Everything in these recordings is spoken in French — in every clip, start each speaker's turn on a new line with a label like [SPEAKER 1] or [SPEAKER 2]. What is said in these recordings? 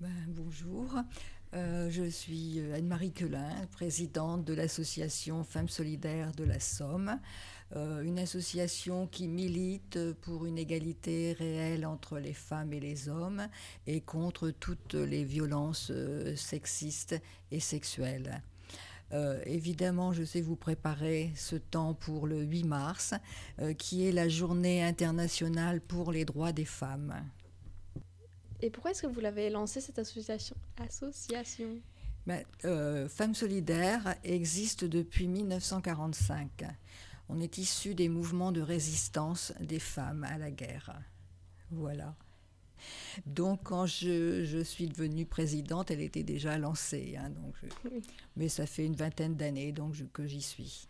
[SPEAKER 1] Ben, bonjour, euh, je suis Anne-Marie Quelin, présidente de l'association Femmes Solidaires de la Somme, euh, une association qui milite pour une égalité réelle entre les femmes et les hommes et contre toutes les violences euh, sexistes et sexuelles. évidemment, je sais vous préparer ce temps pour le 8 mars, qui est la journée internationale pour les droits des femmes.
[SPEAKER 2] Et pourquoi est-ce que vous l'avez lancé cette association, association?
[SPEAKER 1] Ben, euh, Femmes solidaires existe depuis 1945. On est issu des mouvements de résistance des femmes à la guerre. Voilà. Donc quand je, suis devenue présidente, elle était déjà lancée. Hein, donc Mais ça fait une vingtaine d'années donc que j'y suis.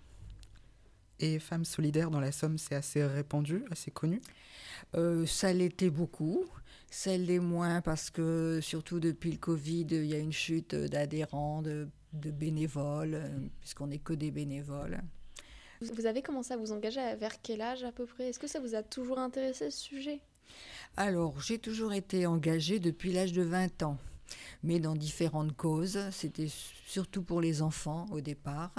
[SPEAKER 3] Et Femmes solidaires dans la Somme, c'est assez répandu, assez connu
[SPEAKER 1] euh, Ça l'était beaucoup. Celle des moins parce que surtout depuis le Covid, il y a une chute d'adhérents, de, bénévoles, euh, puisqu'on n'est que des bénévoles.
[SPEAKER 2] Vous avez commencé à vous engager vers quel âge à peu près? Est-ce que ça vous a toujours intéressé ce sujet?
[SPEAKER 1] Alors, j'ai toujours été engagée depuis l'âge de 20 ans, mais dans différentes causes. C'était surtout pour les enfants au départ,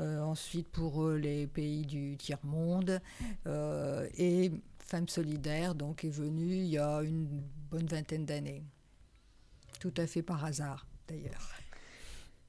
[SPEAKER 1] euh, ensuite pour euh, les pays du tiers-monde, et Femmes solidaires donc, est venue il y a une bonne vingtaine d'années. Tout à fait par hasard, d'ailleurs.